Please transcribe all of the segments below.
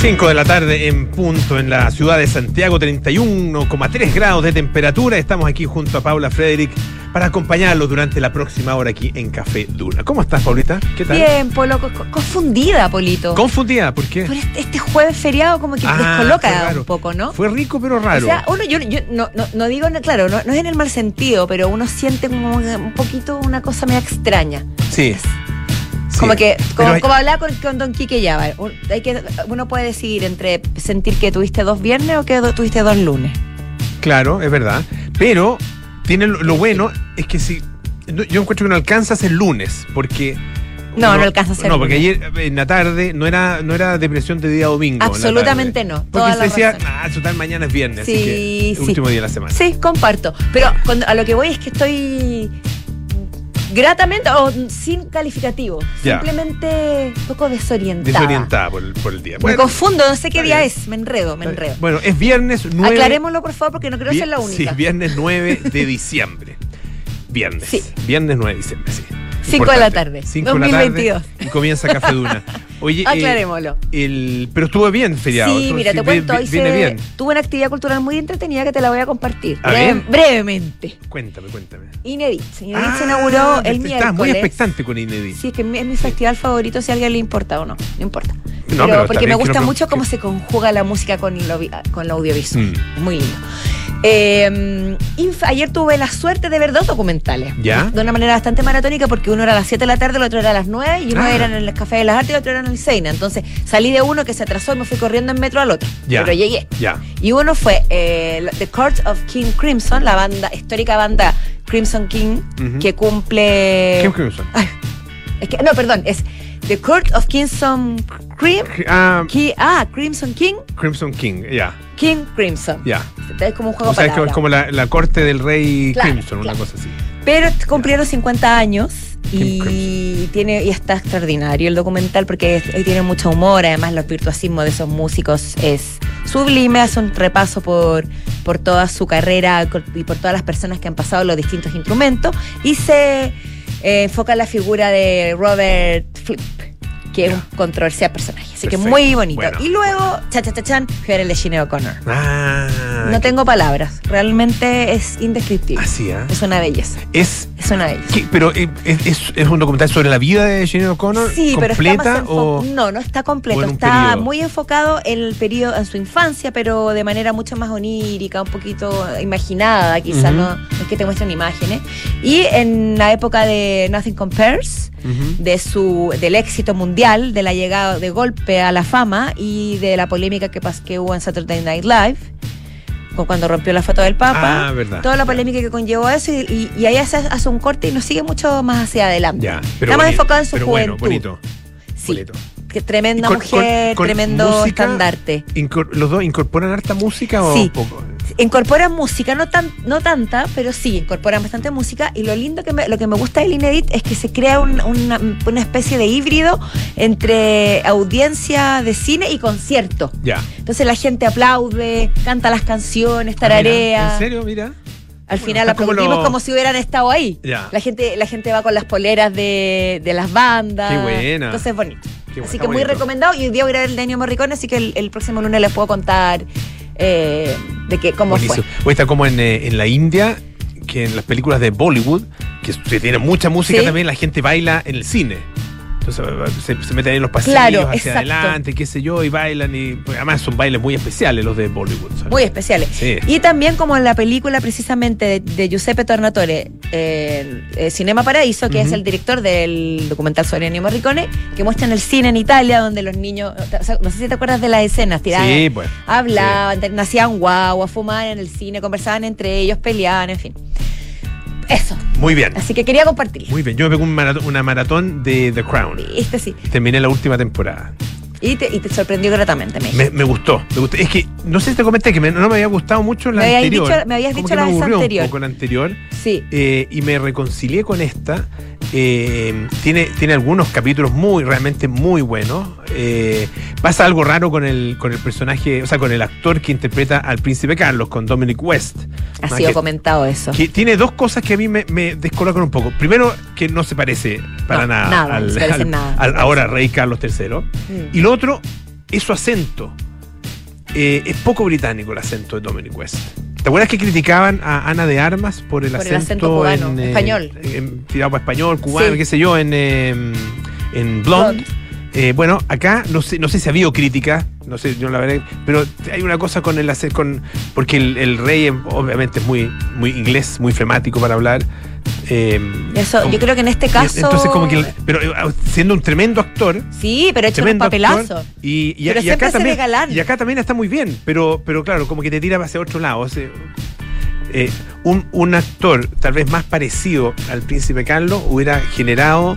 5 de la tarde en punto en la ciudad de Santiago, 31,3 grados de temperatura. Estamos aquí junto a Paula Frederick para acompañarlos durante la próxima hora aquí en Café Duna. ¿Cómo estás, Paulita? ¿Qué tal? Bien, Polo, confundida, Polito. ¿Confundida? ¿Por qué? Por este, este jueves feriado como que ah, descoloca un poco, ¿no? Fue rico pero raro. O sea, uno, yo, no, no, digo, claro, no, es en el mal sentido, pero uno siente como un poquito una cosa medio extraña. Sí. Como que, como, hablaba con, Don Quique ya, hay que, uno puede decidir entre sentir que tuviste dos viernes o que tuviste dos lunes. Claro, es verdad. Pero tiene lo, bueno es que si yo encuentro que no alcanzas el lunes, porque no, no, alcanzas el No, porque ayer en la tarde no era, no era depresión de día domingo. Absolutamente no. Porque se decía, ah, total, mañana es viernes, sí, así que el último día de la semana. Sí, comparto. Pero a lo que voy es que estoy Gratamente o sin calificativo. Simplemente un poco desorientada. Desorientada por el, por el día. me confundo, no sé qué día es. Me enredo, me enredo. Bueno, es viernes 9. Aclarémoslo, por favor, porque no creo ser la única. Sí, viernes 9 de diciembre. Viernes. Sí. Viernes 9 de diciembre, sí. 5 de la tarde. 5 2022. y comienza Café Duna. Oye, Aclarémoslo. el, pero estuvo bien feriado. Sí, mira, te cuento. viene bien. Tuve una actividad cultural muy entretenida que te la voy a compartir. brevemente. Cuéntame, cuéntame. Inedit. Inedit se inauguró el miércoles. Estás muy expectante con Inedit. Sí, es que es mi festival favorito si a alguien le importa o no. No importa. No, pero, porque me gusta mucho cómo se conjuga la música con lo, con lo audiovisual. Mm. Muy lindo. Eh, ayer tuve la suerte de ver dos documentales. ¿Ya? De una manera bastante maratónica porque uno era a las 7 de la tarde, el otro era a las 9 y uno ah. era en el Café de las Artes y el otro era en el Seina. Entonces salí de uno que se atrasó y me fui corriendo en metro al otro. Ya. Pero llegué. Ya. Y uno fue eh, The Court of King Crimson, la banda, histórica banda Crimson King, que cumple. Crimson. es que, no, perdón, es The Court of Crimson Cream. ah, ah Crimson King. Crimson King, ya. King Crimson. Ya. Es como un juego o sea, es como la, corte del rey Crimson, una cosa así. Pero cumplieron 50 años y tiene y está extraordinario el documental porque tiene mucho humor, además los virtuosismos de esos músicos es sublime, hace un repaso por, por toda su carrera y por todas las personas que han pasado los distintos instrumentos y se eh, enfoca en la figura de Robert Flip que es un controversial personaje. Así que muy bonito. Y luego, cha cha cha chan, fui a ver el de Sinead O'Connor. Ah, no tengo palabras. Realmente es indescriptible. Así, ¿eh? Es una belleza. Es, es una belleza. Pero eh, es, es, un documental sobre la vida de Sinead O'Connor. Sí, completa pero No, no está completo. Está muy enfocado en el periodo, en su infancia, pero de manera mucho más onírica, un poquito imaginada, quizás, no, es que te muestren imágenes. Y en la época de Nothing Compares, de su, del éxito mundial, de la llegada de golpe a la fama y de la polémica que, que hubo en Saturday Night Live cuando rompió la foto del Papa. Ah, verdad. Toda la polémica que conllevó eso y, y, ahí hace, hace, un corte y nos sigue mucho más hacia adelante. Ya, Está más enfocado en su juventud. bonito. Sí. Bonito que tremenda mujer, tremendo estandarte. ¿Los dos incorporan harta música o sí. poco? Incorporan música, no tan, no tanta, pero sí, incorporan bastante música. Y lo lindo que me, lo que me gusta del Inedit es que se crea una, una, especie de híbrido entre audiencia de cine y concierto. Ya. Entonces la gente aplaude, canta las canciones, ah, tararea. ¿En serio? Mira. Al final aplaudimos como, si hubieran estado ahí. La gente, la gente va con las poleras de, de las bandas. Qué buena. Entonces es bonito así que muy recomendado. Y hoy día voy a ver el de Ennio Morricone, así que el, próximo lunes les puedo contar eh, de qué, cómo fue. O está como en, eh, en la India, que en las películas de Bollywood, que se tiene mucha música también, la gente baila en el cine. Entonces se, se meten en los pasillos hacia adelante, qué sé yo, y bailan. y pues, Además son bailes muy especiales los de Bollywood. Muy especiales. Y también como en la película precisamente de, Giuseppe Tornatore, eh, Cinema Paraíso, que es el director del documental sobre Ennio Morricone, que muestra en el cine en Italia, donde los niños, no sé si te acuerdas de las escenas, tiraban, sí, pues, hablaban, nacían guau, fumaban en el cine, conversaban entre ellos, peleaban, en fin. Eso. Muy bien. Así que quería compartir. Muy bien. Yo me pegó una maratón de The Crown. Este sí. Terminé la última temporada. Y te, y te sorprendió gratamente, me, me, gustó, me gustó. Es que no sé si te comenté que no me había gustado mucho la me anterior. Dicho, me habías dicho la vez anterior. Un poco la anterior. Sí. Eh, y me reconcilié con esta. Eh, tiene, tiene algunos capítulos muy, realmente muy buenos. Eh, pasa algo raro con el, con el personaje, o sea, con el actor que interpreta al príncipe Carlos, con Dominic West. Ha sido comentado eso. Que tiene dos cosas que a mí me, me, descolocan un poco. Primero, que no se parece para nada, al, ahora rey Carlos III. Mm. Y lo otro, es su acento. Eh, es poco británico el acento de Dominic West. ¿Te acuerdas que criticaban a Ana de Armas por el, acento, cubano, español? tirado para español, cubano, qué sé yo, en, em, en Blonde. Eh, bueno, acá no sé, no sé si ha habido crítica, no sé, yo la verdad, pero hay una cosa con el hacer con porque el, rey obviamente es muy, muy inglés, muy flemático para hablar. Em, Eso, yo creo que en este caso. Entonces, como que. Pero eh, siendo un tremendo actor. Sí, pero hecho un papelazo. y, y, acá también, y acá también está muy bien, pero, pero claro, como que te tira hacia otro lado. Eh, un, un actor tal vez más parecido al príncipe Carlos hubiera generado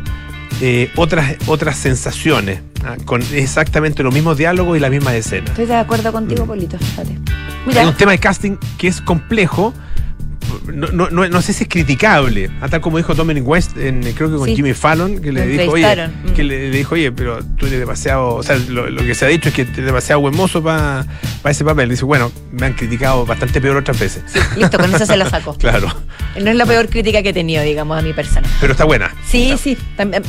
eh, otras, otras sensaciones, ¿ah? con exactamente los mismos diálogos y la misma escena. Estoy de acuerdo contigo, mm. Polito, fíjate. Hay un tema de casting que es complejo, no, no, no, sé si es criticable, a tal como dijo Dominic West, en, creo que con Jimmy Fallon, que le dijo, oye, que le, dijo, oye, pero tú eres demasiado, o sea, lo, que se ha dicho es que eres demasiado buen mozo para ese papel. Dice, bueno, me han criticado bastante peor otras veces. listo, con eso se la sacó. claro. No es la peor crítica que he tenido, digamos, a mi persona. Pero está buena. Sí, sí,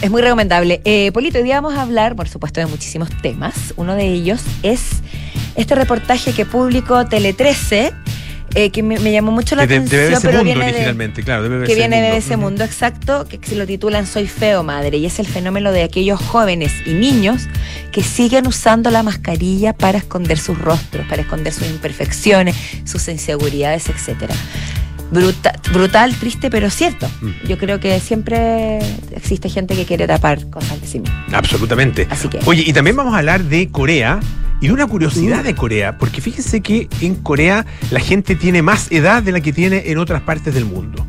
es muy recomendable. Eh, Polito, hoy día vamos a hablar, por supuesto, de muchísimos temas. Uno de ellos es este reportaje que publicó Tele 13 eh, que me, llamó mucho la atención. De BBC pero Mundo viene originalmente, claro, de BBC Que viene de BBC Mundo, exacto, que se lo titulan Soy feo, madre, y es el fenómeno de aquellos jóvenes y niños que siguen usando la mascarilla para esconder sus rostros, para esconder sus imperfecciones, sus inseguridades, etcétera. Brutal, brutal, triste, pero cierto. Mm. Yo creo que siempre existe gente que quiere tapar cosas de sí mismo. Absolutamente. Así que. Oye, y también vamos a hablar de Corea y de una curiosidad de Corea, porque fíjense que en Corea la gente tiene más edad de la que tiene en otras partes del mundo.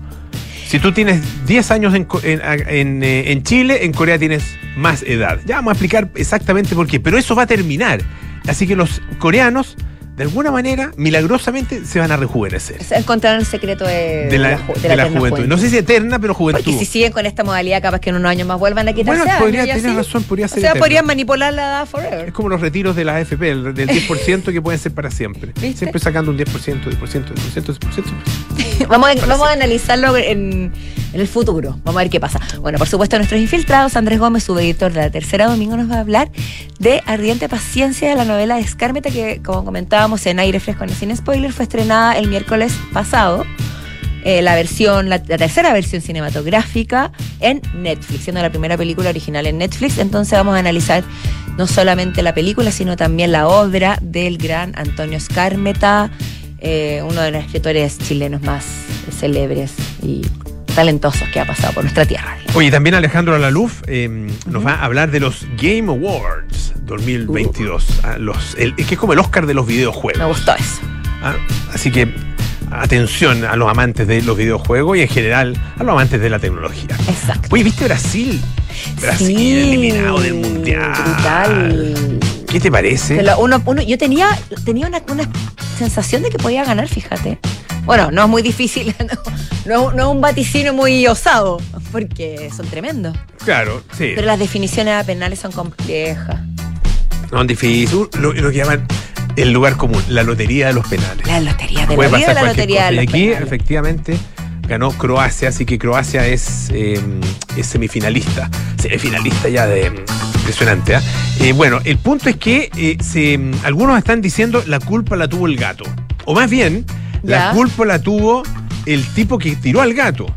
Si tú tienes 10 años en, eh, en, Chile, en Corea tienes más edad. Ya vamos a explicar exactamente por qué, pero eso va a terminar. Así que los coreanos de alguna manera, milagrosamente, se van a rejuvenecer. Encontraron el secreto de, la, juventud. No sé si eterna, pero juventud. Porque si siguen con esta modalidad, capaz que en unos años más vuelvan a quitarse Bueno, podría tener razón, podría ser O sea, podrían manipular la edad forever. Es como los retiros de la AFP, el, del 10% que pueden ser para siempre. Siempre sacando un 10%, 10%, 10%, 10%, 10%. vamos, a, vamos a analizarlo en, en, el futuro. Vamos a ver qué pasa. Bueno, por supuesto, nuestros infiltrados, Andrés Gómez, subeditor de la tercera domingo, nos va a hablar de Ardiente Paciencia de la novela Escármeta, que como comentaba en aire fresco, sin spoiler, fue estrenada el miércoles pasado. Eh, la versión, la, tercera versión cinematográfica en Netflix, siendo la primera película original en Netflix. Entonces vamos a analizar no solamente la película, sino también la obra del gran Antonio Escármeta, eh, uno de los escritores chilenos más célebres y talentosos que ha pasado por nuestra tierra. Oye, también Alejandro Alaluf eh, nos va a hablar de los Game Awards 2022. Uh. Ah, los, el, que es como el Oscar de los videojuegos. Me gustó eso. Ah, así que atención a los amantes de los videojuegos y en general a los amantes de la tecnología. Exacto. Oye, ¿viste Brasil? Brasil eliminado del mundial. Brutal. ¿Qué te parece? Uno, uno, yo tenía, tenía una, una sensación de que podía ganar, fíjate. Bueno, no es muy difícil, no, no, es un vaticino muy osado, porque son tremendos. Claro, sí. Pero las definiciones penales son complejas. Son difíciles. Lo, lo que llaman el lugar común, la lotería de los penales. La lotería de, la, la lotería de los Y aquí, efectivamente, ganó Croacia, así que Croacia es, eh, es semifinalista. Semifinalista ya de. Impresionante. ¿ah? ¿eh? bueno, el punto es que eh, se, algunos están diciendo la culpa la tuvo el gato. O más bien, la culpa la tuvo el tipo que tiró al gato.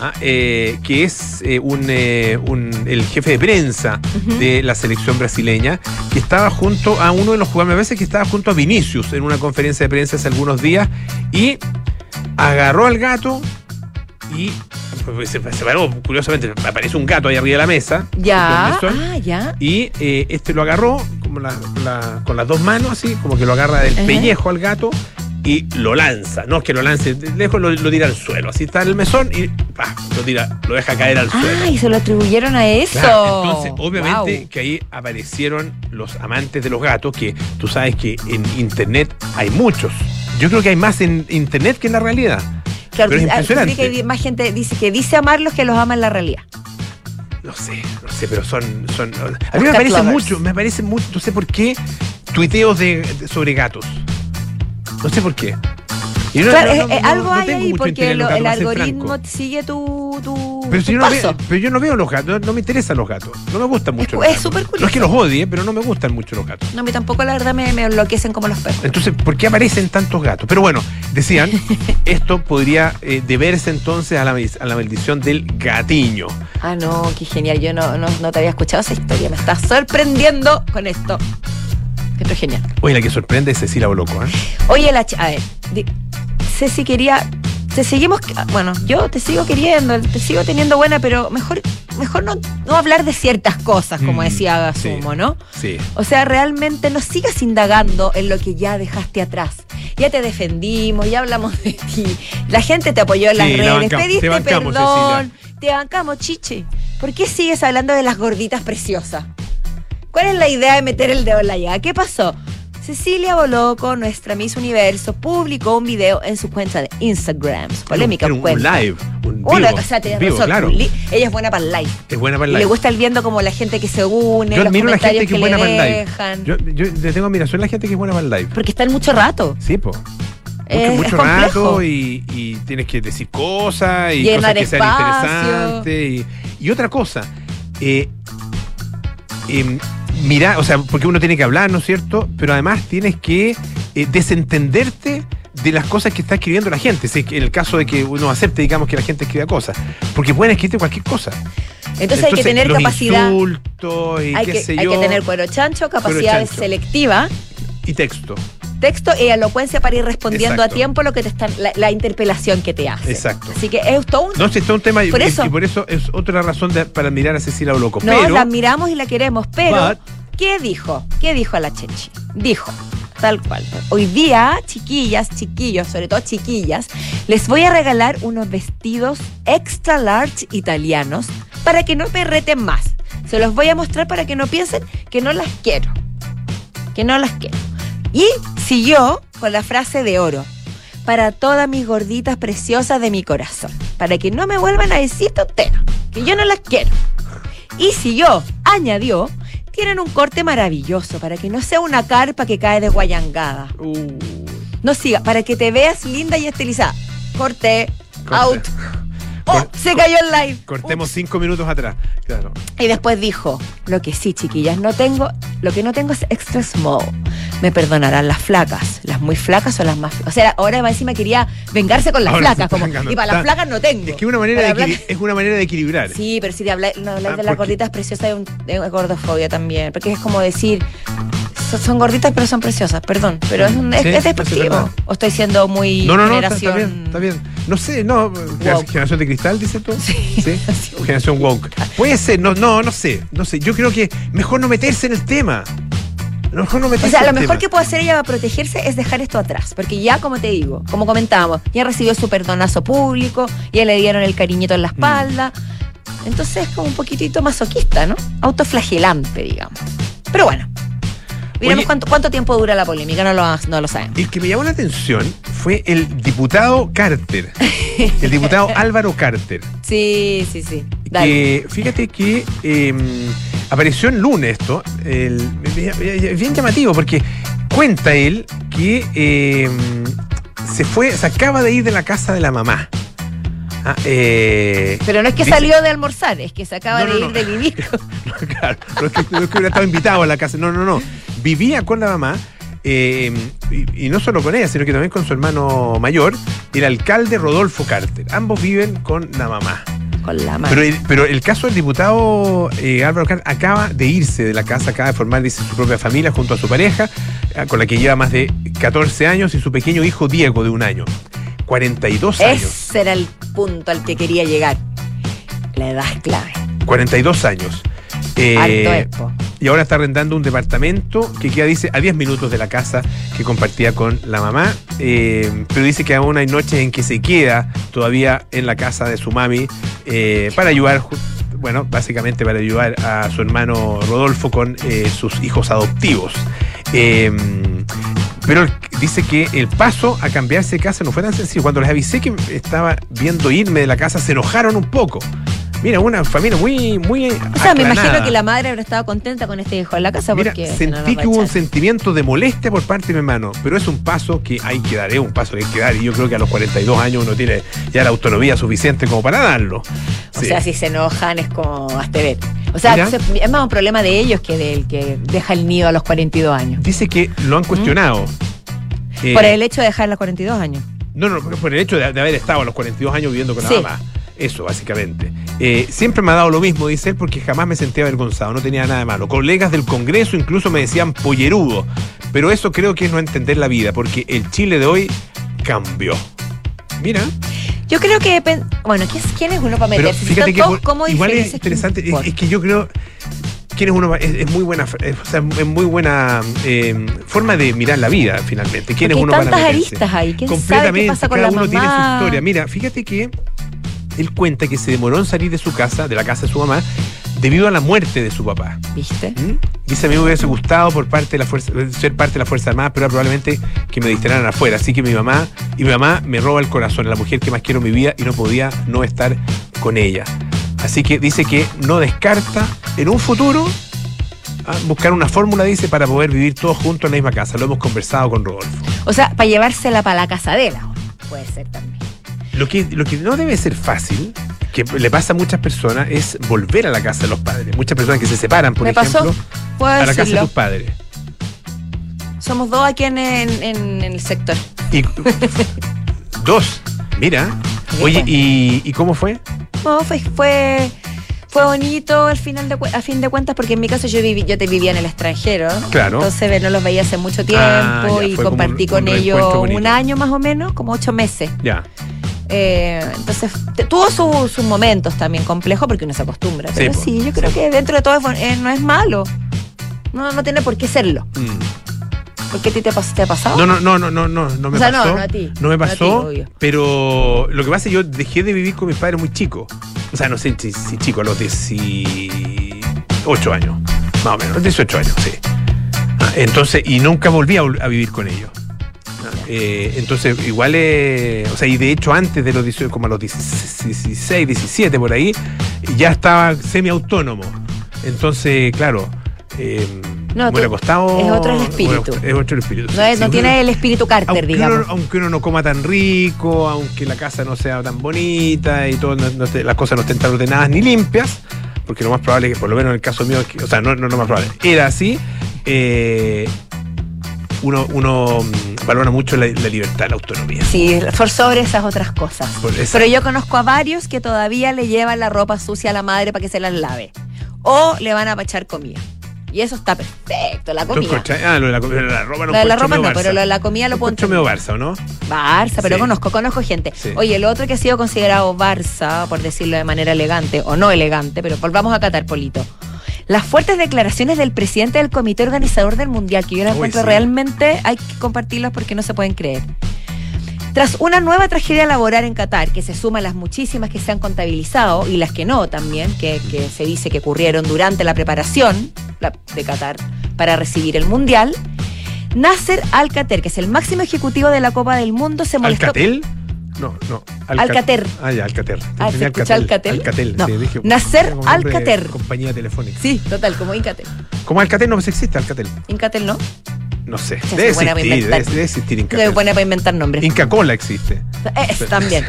Ah, eh, que es eh, eh, un, el jefe de prensa de la selección brasileña, que estaba junto a uno de los jugadores, me parece que estaba junto a Vinicius en una conferencia de prensa hace algunos días, y agarró al gato y pues, se paró, curiosamente, aparece un gato ahí arriba de la mesa. Ya, ah, ya. Y este lo agarró como con las dos manos, así, como que lo agarra del pellejo al gato y lo lanza. No es que lo lance lejos, lo, tira al suelo. Así está el mesón y lo tira, lo deja caer al suelo. Ah, y se lo atribuyeron a eso. entonces, obviamente que ahí aparecieron los amantes de los gatos, que tú sabes que en internet hay muchos. Yo creo que hay más en internet que en la realidad. Claro, pero es ah, impresionante. que más gente dice que dice amarlos que los ama en la realidad. No sé, no sé, pero son. son a mí me parece mucho, me parece mucho, no sé por qué, tuiteos de sobre gatos. No sé por qué. algo hay ahí porque el algoritmo sigue tu, tu pero, si yo no veo, pero yo no veo los gatos, no, me interesan los gatos, no me gustan mucho. Es súper curioso. No es que los odie, pero no me gustan mucho los gatos. No, a mí tampoco la verdad me, me enloquecen como los perros. Entonces, ¿por qué aparecen tantos gatos? Pero bueno, decían, esto podría eh, deberse entonces a la, a la maldición del gatiño. Ah, no, qué genial. Yo no, no, no te había escuchado esa historia. Me estás sorprendiendo con esto. Esto es genial. Oye, la que sorprende es Cecilia Boloco, ¿eh? Oye, la a ver, Ceci quería. Te seguimos. Bueno, yo te sigo queriendo, te sigo teniendo buena, pero mejor, mejor no, no hablar de ciertas cosas, como mm, decía Gasumo, ¿no? Sí. O sea, realmente no sigas indagando en lo que ya dejaste atrás. Ya te defendimos, ya hablamos de ti. La gente te apoyó en las redes, pediste perdón, te bancamos, chiche. ¿Por qué sigues hablando de las gorditas preciosas? ¿Cuál es la idea de meter el dedo en la llaga? ¿Qué pasó? Cecilia Boloco, nuestra Miss Universo, publicó un video en su cuenta de Instagram. Polémica un, un live. Un vivo, o sea, vivo, claro. Ella es buena para el live. Es buena para el live. le gusta el viendo como la gente que se une, yo los admiro comentarios la gente que, es buena para el live. Yo, yo le tengo admiración a la gente que es buena para el live. Porque están mucho rato. Sí, po. Mucho, mucho rato y, y, tienes que decir cosas y cosas que sean interesantes. Y, y, otra cosa, eh, eh, mira, o sea, porque uno tiene que hablar, ¿no es cierto? Pero además tienes que eh, desentenderte de las cosas que está escribiendo la gente. Si en el caso de que uno acepte, digamos, que la gente escriba cosas. Porque pueden escribir cualquier cosa. Entonces, hay que tener capacidad. y hay, qué que, sé hay que tener cuero chancho, capacidad selectiva. Y texto. Texto y elocuencia para ir respondiendo a tiempo lo que te están, la, interpelación que te hace. Exacto. Así que es todo un. No, es todo un tema por y, eso, y por eso es otra razón para admirar a Cecilia Boloco. No, la admiramos y la queremos, pero. ¿Qué dijo? ¿Qué dijo a la Chechi? Dijo, tal cual. Hoy día, chiquillas, chiquillos, sobre todo chiquillas, les voy a regalar unos vestidos extra large italianos para que no me reten más. Se los voy a mostrar para que no piensen que no las quiero. Que no las quiero. Y siguió con la frase de oro. Para todas mis gorditas preciosas de mi corazón. Para que no me vuelvan a decir tontera. Que yo no las quiero. Y siguió, añadió, tienen un corte maravilloso para que no sea una carpa que cae de guayangada. Uh. No siga, para que te veas linda y estilizada. Corte, out. ¡Oh! Se cayó el live. Cortemos cinco minutos atrás. Claro. Y después dijo: Lo que sí, chiquillas, no tengo. Lo que no tengo es extra small. Me perdonarán las flacas. Las muy flacas o las más. O sea, ahora encima quería vengarse con las flacas. Como, y para las flacas no tengo. Es que una manera de es una manera de equilibrar. Sí, pero si de hablar, no, hablar ah, de las gorditas preciosas hay un, gordofobia también. Porque es como decir son gorditas pero son preciosas, perdón, pero es, es, despectivo. o estoy siendo muy no, no, no, Está, bien, está bien. No sé, no, generación de cristal, dice tú. Sí. ¿Sí? generación woke. Puede ser, no, no, no sé, no sé. Yo creo que mejor no meterse en el tema. Mejor no meterse o sea, lo mejor que puede hacer ella para protegerse es dejar esto atrás, porque ya, como te digo, como comentábamos, ya recibió su perdonazo público, ya le dieron el cariñito en la mm. espalda. Entonces es como un poquitito masoquista, ¿no? Autoflagelante, digamos. Pero bueno, Miremos cuánto, cuánto, tiempo dura la polémica, no lo, no lo sabemos. El que me llamó la atención fue el diputado Carter. el diputado Álvaro Carter. Sí, sí, sí. fíjate que em, apareció el lunes esto. Es bien llamativo porque cuenta él que em, se fue, se acaba de ir de la casa de la mamá. Ah, eh, Pero no es que salió de almorzar, es que se acaba de ir de vivir. claro, no es que, no es que hubiera estado invitado a la casa. No, no, no vivía con la mamá. Eh, y, no solo con ella, sino que también con su hermano mayor, el alcalde Rodolfo Carter. Ambos viven con la mamá. Con la mamá. Pero el, pero el caso del diputado eh, Álvaro Carter acaba de irse de la casa, acaba de formar dice, su propia familia junto a su pareja, eh, con la que lleva más de 14 años, y su pequeño hijo Diego, de un año. 42 años. Ese era el punto al que quería llegar. La edad es clave. 42 años. Eh, y ahora está arrendando un departamento que queda, dice, a 10 minutos de la casa que compartía con la mamá. Eh, pero dice que aún hay noches en que se queda todavía en la casa de su mami eh, para ayudar, bueno, básicamente para ayudar a su hermano Rodolfo con sus hijos adoptivos. pero dice que el paso a cambiarse de casa no fue tan sencillo. Cuando les avisé que estaba viendo irme de la casa, se enojaron un poco Mira, una familia muy, muy. O sea, me imagino que la madre habrá estado contenta con este hijo en la casa Mira, porque. sentí que hubo un sentimiento de molestia por parte de mi hermano, pero es un paso que hay que dar, es un paso que hay que dar, y yo creo que a los 42 años uno tiene ya la autonomía suficiente como para darlo. O sea, si se enojan es como hasta ver. O sea, es más un problema de ellos que del que deja el nido a los 42 años. Dice que lo han cuestionado. Eh, por el hecho de dejar a los 42 años. No, no, por el hecho de, haber estado a los 42 años viviendo con la mamá. Eso, básicamente. Eh, siempre me ha dado lo mismo, dice él, porque jamás me sentía avergonzado, no tenía nada de malo. Colegas del Congreso incluso me decían pollerudo, pero eso creo que es no entender la vida, porque el Chile de hoy cambió. Mira. Yo creo que, bueno, ¿quién es uno para meterse? fíjate que igual es interesante, es, que yo creo quién es uno es, muy buena o sea, es muy buena eh, forma de mirar la vida finalmente quién es uno tantas aristas ahí ¿Quién completamente sabe qué pasa con cada uno tiene su historia mira fíjate que él cuenta que se demoró en salir de su casa, de la casa de su mamá, debido a la muerte de su papá. ¿Viste? ¿Mm? Dice, a mí me hubiese gustado por parte de la fuerza, ser parte de la Fuerza Armada, pero probablemente que me distraran afuera. Así que mi mamá, y mi mamá me roba el corazón, la mujer que más quiero en mi vida, y no podía no estar con ella. Así que dice que no descarta en un futuro ah, buscar una fórmula, dice, para poder vivir todos juntos en la misma casa. Lo hemos conversado con Rodolfo. O sea, para llevársela para la casadera, puede ser también. Lo que, lo que no debe ser fácil, que le pasa a muchas personas, es volver a la casa de los padres. Muchas personas que se separan, por ejemplo, a la casa de tus padres. Somos dos aquí en, el sector. dos, mira. Oye, ¿y, cómo fue? No, fue, fue, fue bonito al final de, a fin de cuentas porque en mi caso yo viví, yo te vivía en el extranjero. Claro. Entonces no los veía hace mucho ah, tiempo y compartí con ellos un año más o menos, como ocho meses. Ya. Eh, entonces, tuvo sus momentos también complejos porque uno se acostumbra. Pero sí, yo creo que dentro de todo eh, no es malo. No, no tiene por qué serlo. Mm. ¿Por qué a ti te, ha pasado? No, no, no, no, no, no, no me pasó. No, no, a ti. no me pasó, pero lo que pasa es que yo dejé de vivir con mis padres muy chico. O sea, no sé si, chico, a los 18 años. Más o menos, 18 años, sí. Ah, entonces, y nunca volví a vivir con ellos. Eh, entonces, igual, eh, o sea, y de hecho antes de los 18, como a los 16, 17 por ahí, ya estaba semiautónomo. Entonces, claro, eh, no, me costado. Es otro espíritu. Es otro espíritu. No, tiene el espíritu Carter, digamos. aunque uno no coma tan rico, aunque la casa no sea tan bonita y todo, las cosas no estén tan ordenadas ni limpias, porque lo más probable es que, por lo menos en el caso mío, o sea, no, no lo más probable, era así. Eh, uno, uno valora mucho la, libertad, la autonomía. Sí, por sobre esas otras cosas. Pero yo conozco a varios que todavía le llevan la ropa sucia a la madre para que se la lave. O le van a echar comida. Y eso está perfecto, la comida. Ah, lo de la, la ropa no de la ropa no, pero lo de la comida lo pongo. medio Barça, ¿o no? Barça, pero conozco, conozco gente. Oye, el otro que ha sido considerado Barça, por decirlo de manera elegante, o no elegante, pero volvamos a catar, Polito las fuertes declaraciones del presidente del comité organizador del Mundial, que yo las encuentro realmente, hay que compartirlas porque no se pueden creer. Tras una nueva tragedia laboral en Qatar, que se suma a las muchísimas que se han contabilizado y las que no también, que, se dice que ocurrieron durante la preparación de Qatar para recibir el Mundial, Nasser Alcater, que es el máximo ejecutivo de la Copa del Mundo, se molestó. ¿Alcatel? No, no. Alcater. Ah, ya, Alcater. Ah, ¿se escucha Alcatel? Alcatel, no. sí, dije. Nacer Alcater. Compañía telefónica. Sí, total, como Incatel. Como Alcatel no existe, Alcatel. Incatel no. No sé. Debe existir, debe, existir Inca. Debe buena para inventar nombres. Inca Cola existe. Es, también.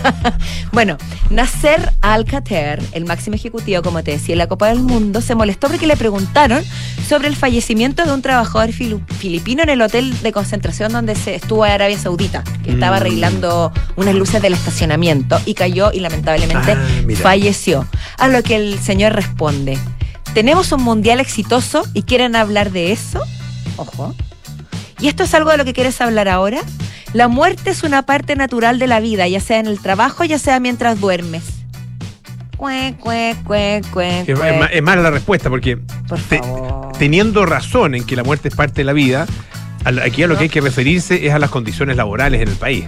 bueno, Nasser Alcater, el máximo ejecutivo, como te decía, en la Copa del Mundo, se molestó porque le preguntaron sobre el fallecimiento de un trabajador filipino en el hotel de concentración donde se estuvo en Arabia Saudita, que estaba mm. arreglando unas luces del estacionamiento y cayó y lamentablemente ah, falleció. A lo que el señor responde. ¿Tenemos un mundial exitoso y quieren hablar de eso? Ojo. ¿Y esto es algo de lo que quieres hablar ahora? La muerte es una parte natural de la vida, ya sea en el trabajo, ya sea mientras duermes. Cue, cue, cue, es, mala la respuesta, porque teniendo razón en que la muerte es parte de la vida, aquí a lo que hay que referirse es a las condiciones laborales en el país.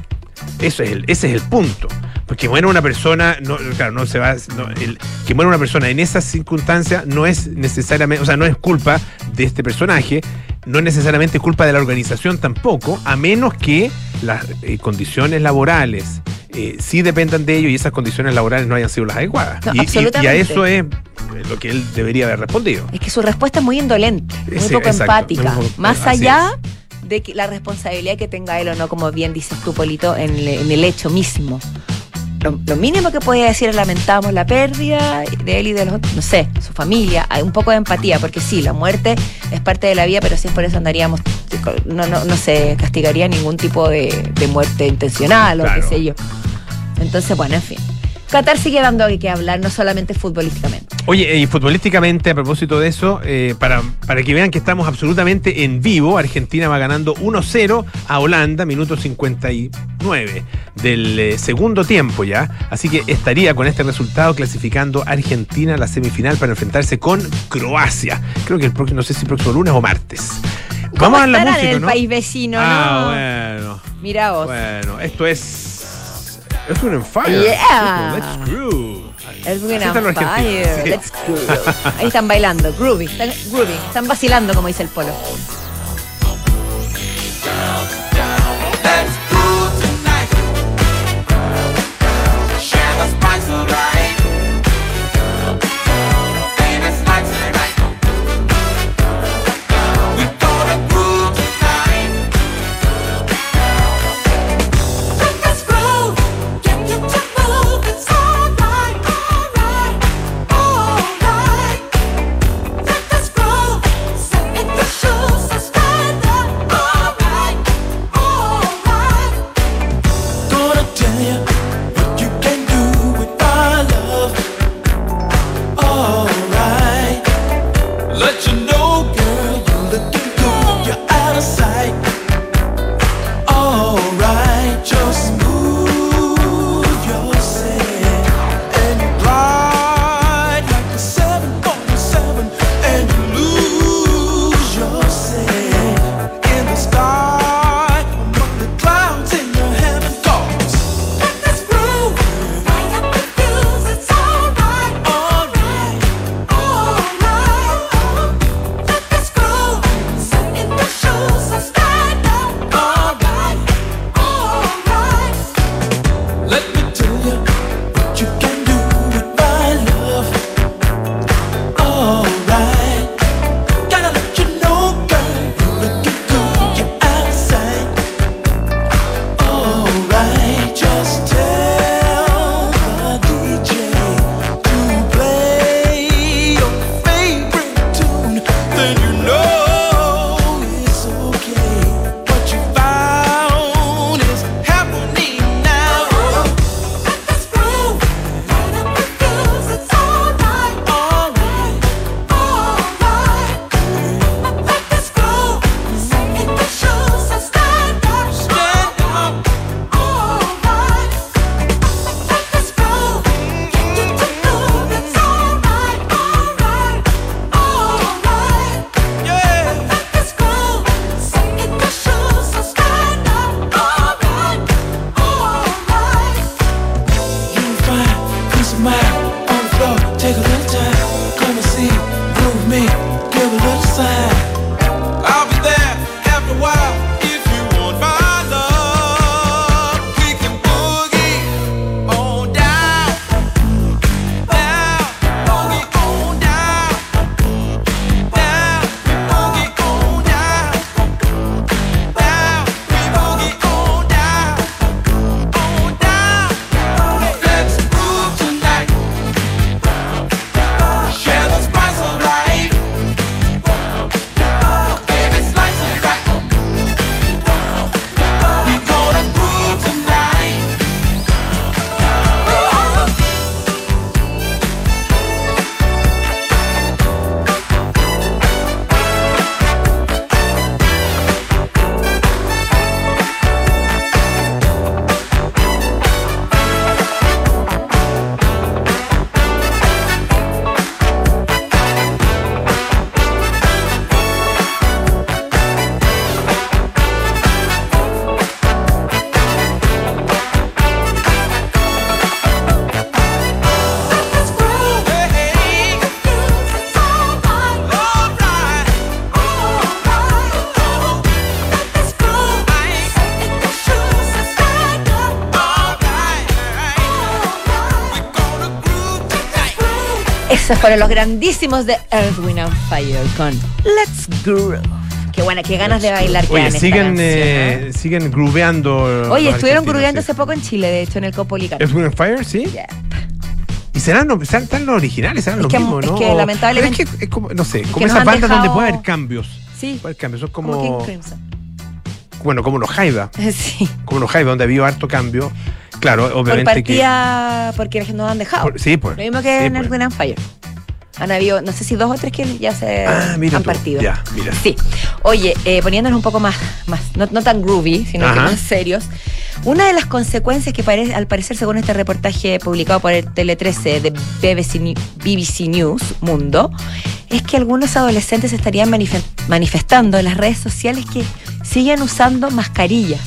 Eso es el, ese es el punto. Porque muere una persona, no, claro, no se va. que muera una persona en esas circunstancias no es necesariamente, o sea, no es culpa de este personaje, no es necesariamente culpa de la organización tampoco, a menos que las eh, condiciones laborales eh, sí dependan de ello y esas condiciones laborales no hayan sido las adecuadas. No, y, y- a eso es lo que él debería haber respondido. Es que su respuesta es muy indolente, muy Sí, poco exacto, empática. muy Más allá de que la responsabilidad que tenga él o no, como bien dices tú, Polito, en, en el hecho mismo. Lo, lo mínimo que podía decir es lamentamos la pérdida de él y de los otros, no sé, su familia, hay un poco de empatía, porque sí, la muerte es parte de la vida, pero si es por eso andaríamos, no, no, no se castigaría ningún tipo de, de muerte intencional o qué sé yo. Entonces, bueno, en fin. Qatar sigue dando que hablar, no solamente futbolísticamente. Oye, y futbolísticamente, a propósito de eso, eh, para, para que vean que estamos absolutamente en vivo, Argentina va ganando 1-0 a Holanda, minuto 59 del eh, segundo tiempo ya. Así que estaría con este resultado clasificando Argentina a la semifinal para enfrentarse con Croacia. Creo que el próximo, no sé si próximo lunes o martes. ¿Cómo Vamos a la música, en el ¿no? país vecino, ah, no? bueno. Mira vos. Bueno, esto es. Es un enfado. Yeah. Let's groove. Los on argentinos, fire. sí. Let's groove. Ahí están bailando, groovy, están groovy, están vacilando como dice el polo. Esos fueron los grandísimos de Earth, Wind and Fire con Let's Groove. Qué buena, qué ganas de bailar que Oye, dan esta siguen, canción, eh, ¿eh? siguen grooveando. Oye, los estuvieron argentinos, grubeando sí. hace poco en Chile, de hecho, en el Copolicar. ¿Es Wind Fire, sí? Yeah. Y serán, no- serán los originales, serán Es los que- mismos, es ¿no? que lamentablemente- Pero es que es como, no sé, como nos esas han bandas donde puede haber cambios. Sí, Puede haber cambios, son como, como, King Crimson. Bueno, como los Jaiba, Sí. como los Jaiba, donde ha habido harto cambio. Claro, Por obviamente partida, porque nos han que... dejado. por- sí, pues. Lo mismo que sí, en pues. el and Fire. Han habido, no sé si dos o tres que ya se Ah, mira han tú. partido. Ya, mira. Sí. Oye, eh, poniéndonos un poco más, más no, no tan groovy, sino que más serios. Una de las consecuencias que parece, al parecer, según este reportaje publicado por el Tele 13 de BBC, BBC News Mundo, es que algunos adolescentes estarían manife- manifestando en las redes sociales que siguen usando mascarillas.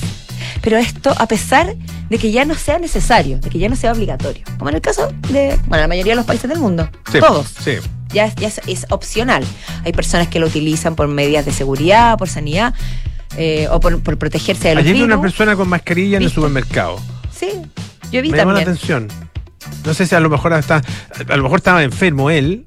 Pero esto a pesar de que ya no sea necesario, de que ya no sea obligatorio. Como en el caso de, bueno, la mayoría de los países del mundo. Sí, Todos Sí. ya, es- ya es, es opcional. Hay personas que lo utilizan por medidas de seguridad, por sanidad eh, o por, por protegerse de los Ayer vi virus. una persona con mascarilla en el ¿Viste? supermercado. Sí, yo vi Me llamó la atención. No sé si a lo mejor está, a lo mejor estaba enfermo él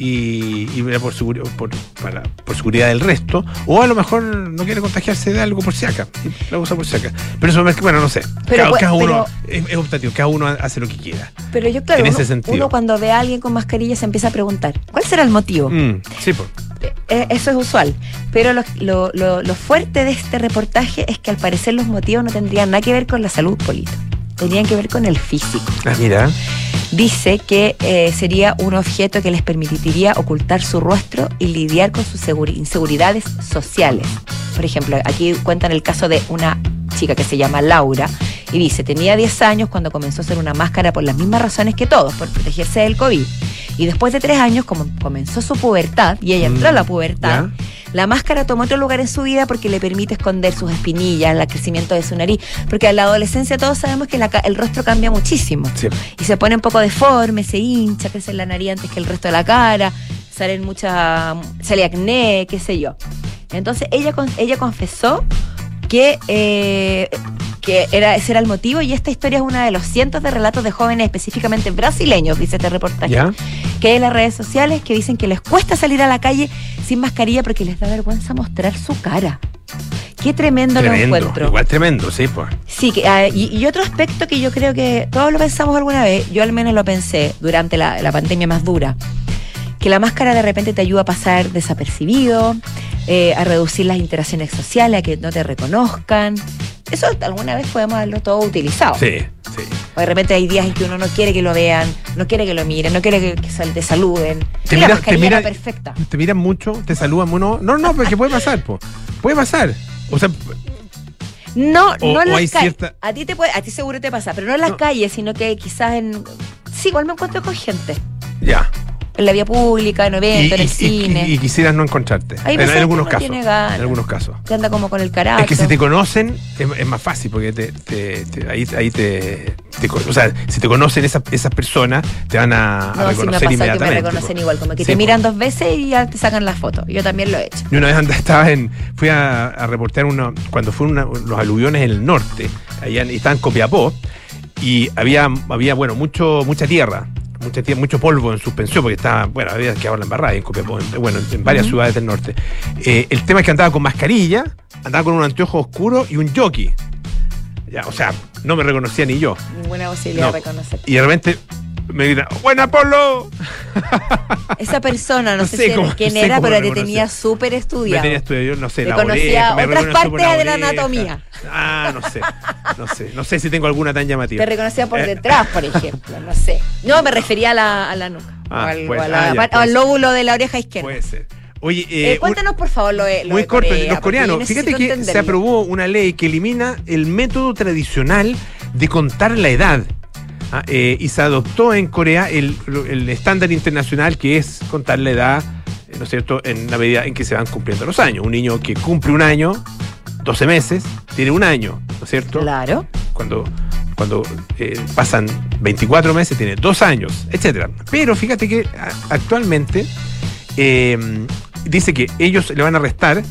y, y por, seguro- por, para- por seguridad del resto, o a lo mejor no quiere contagiarse de algo por si acá. La usa por si acá. Pero eso, es que, bueno, no sé. Pero, cada, pues, cada uno pero- es, es optativo, cada uno hace lo que quiera. Pero yo, claro, en uno, ese sentido. uno cuando ve a alguien con mascarilla se empieza a preguntar, ¿cuál será el motivo? Mm, sí, pues. Eh, Eso es usual. Pero lo, lo- lo- lo fuerte de este reportaje es que al parecer los motivos no tendrían nada que ver con la salud, Polito. Tenían que ver con el físico. Ah, mira. Dice que eh, sería un objeto que les permitiría ocultar su rostro y lidiar con sus seguri- inseguridades sociales. Por ejemplo, aquí cuentan el caso de una chica que se llama Laura y dice, tenía 10 años cuando comenzó a hacer una máscara por las mismas razones que todos, por protegerse del COVID. Y después de tres años, como comenzó su pubertad, y ella entró a la Mm, pubertad, ya. la máscara tomó otro lugar en su vida porque le permite esconder sus espinillas, el crecimiento de su nariz. Porque en la adolescencia todos sabemos que la el rostro cambia muchísimo Sí. y se pone un poco deforme, se hincha, crece la nariz antes que el resto de la cara, salen muchas, sale acné, qué sé yo. Entonces ella, con- ella confesó que, eh, que era, ese era el motivo y esta historia es una de los cientos de relatos de jóvenes específicamente brasileños, dice este reportaje, ¿Ya? que hay en las redes sociales que dicen que les cuesta salir a la calle sin mascarilla porque les da vergüenza mostrar su cara. Qué tremendo, lo encuentro. Igual tremendo, sí, pues. Sí, que, ah, y, y otro aspecto que yo creo que todos lo pensamos alguna vez, yo al menos lo pensé durante la, la pandemia más dura, que la máscara de repente te ayuda a pasar desapercibido, eh, a reducir las interacciones sociales, a que no te reconozcan. Eso alguna vez podemos haberlo todo utilizado. Sí, sí. O de repente hay días en que uno no quiere que lo vean, no quiere que lo miren, no quiere que, que sal- te saluden. Te y la mira- mascarilla te mira- era perfecta. Te miran mucho, te saludan, no, no, no, porque puede pasar, pues. Puede pasar. O sea, No, O- no en las calles. cierta- A ti te puede, a ti seguro te pasa, pero no en las No. calles, sino que quizás en. Sí, igual me encuentro con gente. ya. En la vía pública, en Y, eventos, en el y- y- cine. y quisieras no encontrarte. Hay en, algunos uno casos. tiene ganas. En algunos casos. que anda como con el carajo. Es que si te conocen, es, es más fácil, porque te, te- te- ahí, ahí te, O sea, si te conocen esas, esas personas, te van a, a No, sí me reconocer pasado que me inmediatamente. reconocen po. igual, como que Sí, te miran po. dos veces y ya te sacan la foto. Yo también lo he hecho. Yo una vez andaba, estaba en, fui a, a reportear uno, cuando fueron una- los aluviones en el norte, allá en, y estaba en Copiapó, y había, había bueno, mucho, mucha tierra, mucha mucho polvo en suspensión, porque estaba, bueno, había quedado la embarrada en Copiapó, en- bueno, en varias ciudades del norte. Eh, el tema es que andaba con mascarilla, andaba con un anteojo oscuro y un jockey. Ya, o sea, no me reconocía ni yo. Ninguna posibilidad No. de reconocer. Y de repente me gritan, ¡Buena Polo! Esa persona, no, No sé, sé si cómo- quién no era, pero te tenía súper Me estudiado. tenía estudiado, yo no sé, la Reconocía oreja, me otras partes de la anatomía. Ah, no sé, no sé, no sé si tengo alguna tan llamativa. Te reconocía por Eh, detrás, por ejemplo, no sé. No, me refería a la, a la nuca. Ah, o al, pues, o a la- ah, ya, o al pues. lóbulo de la oreja izquierda. Puede ser. Oye, Eh, eh, cuéntanos, por favor, lo de, lo muy de corto, Corea, los coreanos. Fíjate que se aprobó una ley que elimina el método tradicional de contar la edad. Ah, eh, y se adoptó en Corea el, el estándar internacional que es contar la edad, eh, ¿no es cierto?, en la medida en que se van cumpliendo los años. Un niño que cumple un año, 12 meses, tiene un año, ¿no es cierto? Claro. cuando, cuando eh, pasan 24 meses, tiene dos años, etcétera. Pero fíjate que actualmente eh, dice que ellos le van a restar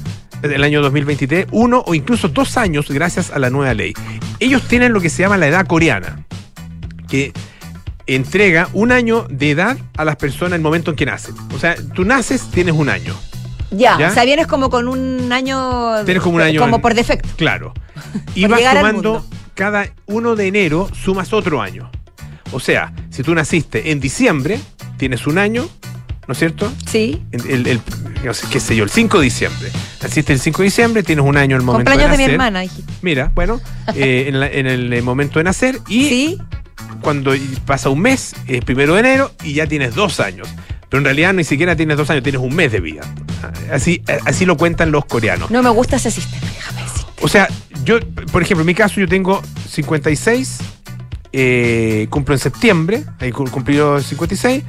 el año 2023 uno o incluso dos años gracias a la nueva ley. Ellos tienen lo que se llama la edad coreana, que entrega un año de edad a las personas en el momento en que nacen. O sea, tú naces, tienes un año. Ya, ¿Ya? o sea, vienes como con un año. Tienes como un año Como en- por defecto. Claro. Y vas sumando cada 1 de enero, sumas otro año. O sea, si tú naciste en diciembre, tienes un año, ¿no es cierto? Sí. El, el- el- no sé, qué sé yo, el 5 de diciembre. Naciste el 5 de diciembre, tienes un año en el momento Cumpleaños de, de mi nacer. hermana, dijiste. Mira, bueno, eh, en, la- en el momento de nacer y Sí. Cuando pasa un mes, es primero de enero y ya tienes dos años. Pero en realidad ni siquiera tienes dos años, tienes un mes de vida. Así, así lo cuentan los coreanos. No me gusta ese sistema, déjame decir. O sea, yo, por ejemplo, en mi caso, yo tengo 56, eh, cumplo en septiembre, ahí cu- cumplió 56.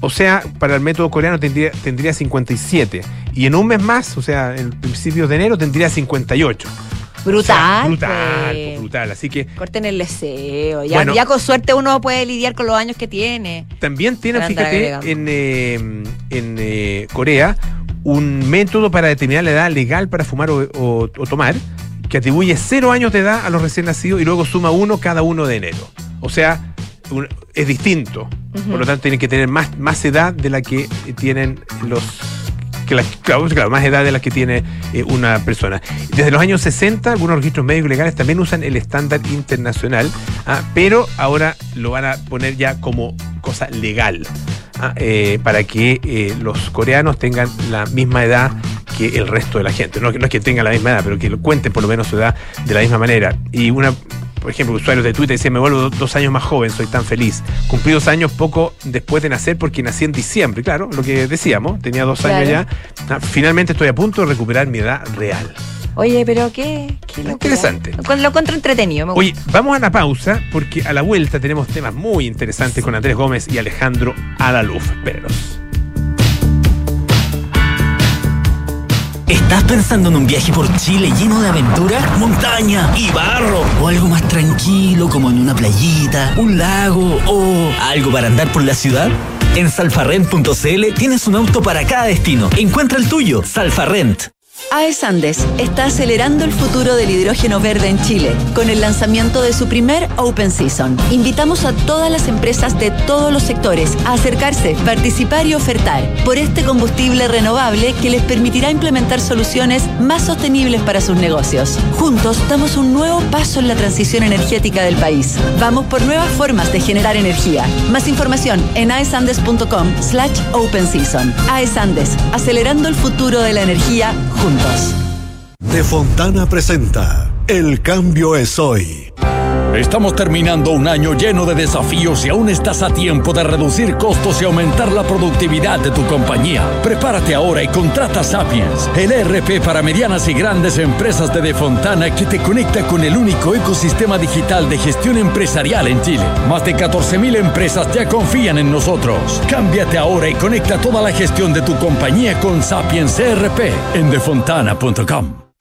O sea, para el método coreano tendría, tendría 57. Y en un mes más, o sea, en principios de enero, tendría 58. Brutal. O sea, brutal, pues. pues, brutal. Así que Corten el deseo. Ya, Bueno. ya con suerte uno puede lidiar con los años que tiene. también tienen, fíjate, agregando. en, eh, en eh, Corea, un método para determinar la edad legal para fumar o, o- o tomar, que atribuye cero años de edad a los recién nacidos y luego suma uno cada uno de enero. O sea, un- es distinto. Por lo tanto, tienen que tener más, más edad de la que tienen los. Que la- claro, más edad de la que tiene eh, una persona. Desde los años 60, algunos registros médicos legales también usan el estándar internacional, ah, pero ahora lo van a poner ya como cosa legal, ah, eh, para que eh, los coreanos tengan la misma edad que el resto de la gente. No, no es que tengan la misma edad, pero que lo cuenten por lo menos su edad de la misma manera. Y una, por ejemplo, usuarios de Twitter decían, me vuelvo do- dos años más joven, soy tan feliz. Cumplí dos años poco después de nacer porque nací en diciembre. Claro, lo que decíamos, tenía dos años ya. Ah, finalmente estoy a punto de recuperar mi edad real. Oye, pero qué. Interesante. Lo, lo encuentro entretenido. Me gusta. Oye, vamos a la pausa porque a la vuelta tenemos temas muy interesantes con Andrés Gómez y Alejandro Alaluf. Espérenos. ¿Estás pensando en un viaje por Chile lleno de aventura, montaña y barro? ¿O algo más tranquilo como en una playita, un lago o algo para andar por la ciudad? En salfarrent.cl tienes un auto para cada destino. Encuentra el tuyo, Salfarrent. AES Andes está acelerando el futuro del hidrógeno verde en Chile con el lanzamiento de su primer Open Season. Invitamos a todas las empresas de todos los sectores a acercarse, participar y ofertar por este combustible renovable que les permitirá implementar soluciones más sostenibles para sus negocios. Juntos damos un nuevo paso en la transición energética del país. Vamos por nuevas formas de generar energía. Más información en aesandes.com slash open season. AES Andes, acelerando el futuro de la energía juntos. De Fontana presenta El cambio es hoy. Estamos terminando un año lleno de desafíos y aún estás a tiempo de reducir costos y aumentar la productividad de tu compañía. Prepárate ahora y contrata Sapiens, el ERP para medianas y grandes empresas de Defontana que te conecta con el único ecosistema digital de gestión empresarial en Chile. Más de 14.000 empresas ya confían en nosotros. Cámbiate ahora y conecta toda la gestión de tu compañía con Sapiens ERP en defontana.com.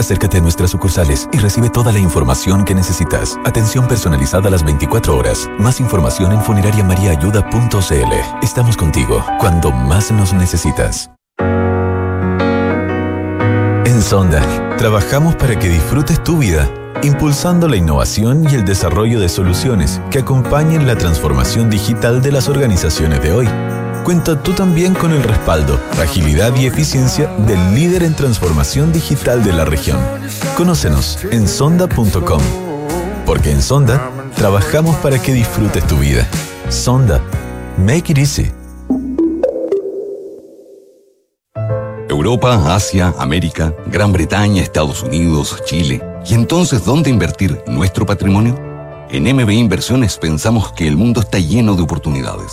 Acércate a nuestras sucursales y recibe toda la información que necesitas. Atención personalizada a las 24 horas. Más información en funerariamariaayuda.cl. Estamos contigo cuando más nos necesitas. En Sonda, trabajamos para que disfrutes tu vida, impulsando la innovación y el desarrollo de soluciones que acompañen la transformación digital de las organizaciones de hoy. Cuenta tú también con el respaldo, agilidad y eficiencia del líder en transformación digital de la región. Conócenos en sonda.com. Porque en Sonda trabajamos para que disfrutes tu vida. Sonda. Make it easy. Europa, Asia, América, Gran Bretaña, Estados Unidos, Chile. ¿Y entonces dónde invertir nuestro patrimonio? En MBI Inversiones pensamos que el mundo está lleno de oportunidades.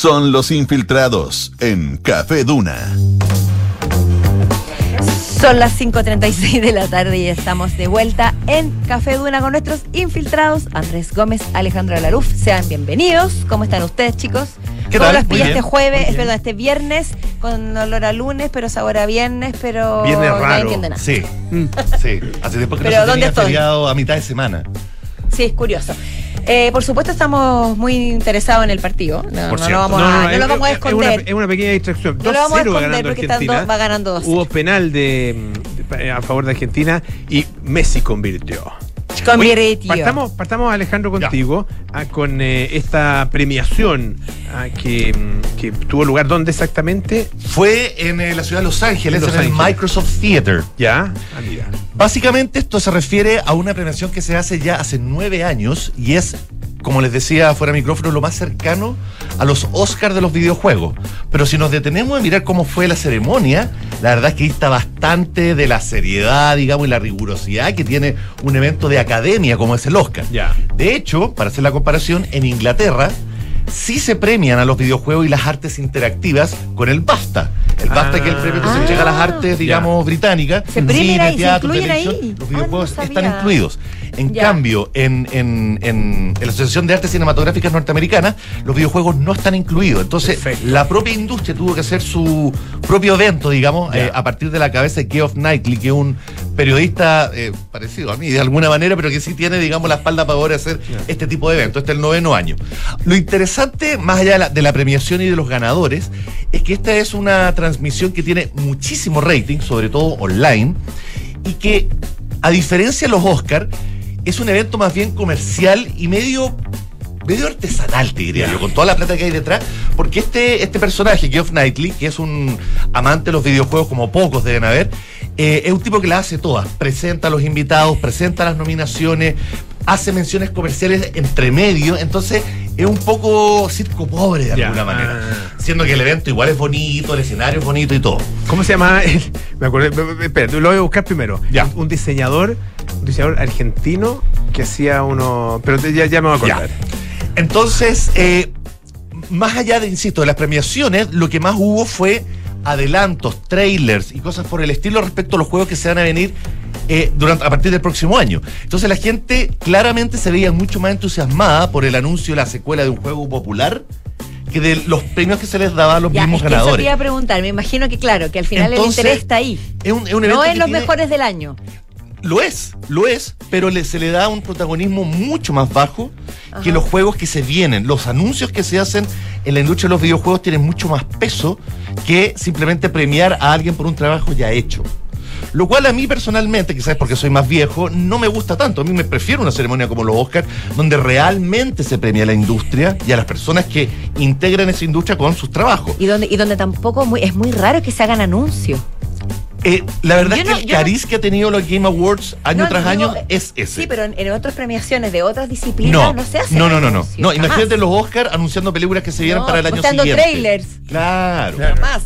Son los infiltrados en Café Duna. Son las 5.36 de la tarde y estamos de vuelta en Café Duna con nuestros infiltrados, Andrés Gómez, Alejandro Laruf. Sean bienvenidos. ¿Cómo están ustedes, chicos? ¿Qué ¿Cómo tal? los pilla este jueves? Es verdad, este viernes con olor a lunes, pero sabor a viernes, pero Viernes nadie raro. entiende nada. Sí, sí. Hace tiempo que Pero no se ¿dónde tenía estoy? feriado a mitad de semana. Sí, es curioso. Eh, por supuesto estamos muy interesados en el partido. No, Por no cierto. lo vamos, No, a, no, no es- lo vamos a es- esconder. Es una, es una pequeña distracción. No lo vamos a 2-0 va esconder porque están Argentina. dos- va ganando 2 Hubo penal de, de- a favor de Argentina y Messi convirtió. Convirtió. Oye, Partamos, partamos Alejandro, contigo ah, con eh, esta premiación ah, que, mm, que tuvo lugar. ¿Dónde exactamente? Fue en eh, la ciudad de Los Ángeles, En el. Microsoft Theater. Ya, ah, mira. Básicamente esto se refiere a una premiación que se hace ya hace nueve años y es, como les decía fuera de micrófono, lo más cercano a los Oscars de los videojuegos. Pero si nos detenemos a mirar cómo fue la ceremonia, la verdad es que dista bastante de la seriedad, digamos, y la rigurosidad que tiene un evento de academia como es el Oscar. Ya. De hecho, para hacer la comparación, en Inglaterra sí se premian a los videojuegos y las artes interactivas con el BAFTA. El BAFTA que es el premio que se Ah. entrega a las artes, digamos, británicas. Se premian cine, ahí, se teatro, incluyen ahí. televisión, Los Ah, videojuegos no están incluidos. En Ya. cambio, en, en- en- en la Asociación de Artes Cinematográficas Norteamericanas, los videojuegos no están incluidos. Entonces, la propia industria tuvo que hacer su propio evento, digamos, eh, a partir de la cabeza de Geoff Knightley, que es un periodista eh, parecido a mí de alguna manera, pero que sí tiene, digamos, la espalda para poder hacer este tipo de eventos. Este es el noveno año. Lo interesante, más allá de la, de la premiación y de los ganadores, es que esta es una transmisión que tiene muchísimo rating, sobre todo online, y que, a diferencia de los Oscars, es un evento más bien comercial y medio medio artesanal, te diría yo, con toda la plata que hay detrás, porque este, este personaje, Geoff Knightley, que es un amante de los videojuegos como pocos deben haber, eh, es un tipo que la hace todas, presenta a los invitados, presenta las nominaciones, hace menciones comerciales entre medio, entonces es un poco circo pobre de alguna manera, Ah. siendo que el evento igual es bonito, el escenario es bonito y todo. ¿Cómo se llama? me acordé. Espera, lo voy a buscar primero. Ya. Un diseñador, un diseñador argentino que hacía uno. Pero ya, ya me voy a acordar. Entonces, eh, más allá de, insisto, de las premiaciones, lo que más hubo fue adelantos, trailers y cosas por el estilo respecto a los juegos que se van a venir eh, durante, a partir del próximo año. Entonces la gente claramente se veía mucho más entusiasmada por el anuncio de la secuela de un juego popular que de los premios que se les daba a los Ya, mismos es que eso te ganadores. iba a preguntar. Me imagino que, claro, que al final Entonces, el interés está ahí. Es un, es un evento No en los tiene- mejores del año. Lo es, lo es, pero le- se le da un protagonismo mucho más bajo que los juegos que se vienen. Los anuncios que se hacen en la industria de los videojuegos tienen mucho más peso que simplemente premiar a alguien por un trabajo ya hecho. Lo cual a mí personalmente, quizás porque soy más viejo, no me gusta tanto. A mí me prefiero una ceremonia como los Oscars, donde realmente se premia a la industria y a las personas que integran esa industria con sus trabajos. Y donde, y donde tampoco muy- es muy raro que se hagan anuncios. Eh, la verdad Yo es no- que el no- cariz que ha tenido los Game Awards año No, tras digo, año eh, es ese. Sí, pero en, en otras premiaciones de otras disciplinas No, no, se hace. no, no, no, no. No, imagínate los Oscars anunciando películas que se vienen No, para el año siguiente. trailers. Claro. Jamás.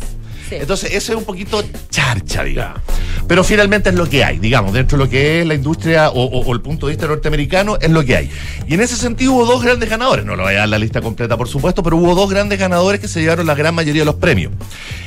Entonces, eso es un poquito charcha, digamos. Pero finalmente es lo que hay, digamos, dentro de lo que es la industria o, el punto de vista norteamericano, es lo que hay. Y en ese sentido hubo dos grandes ganadores, no lo voy a dar la lista completa por supuesto, pero hubo dos grandes ganadores que se llevaron la gran mayoría de los premios.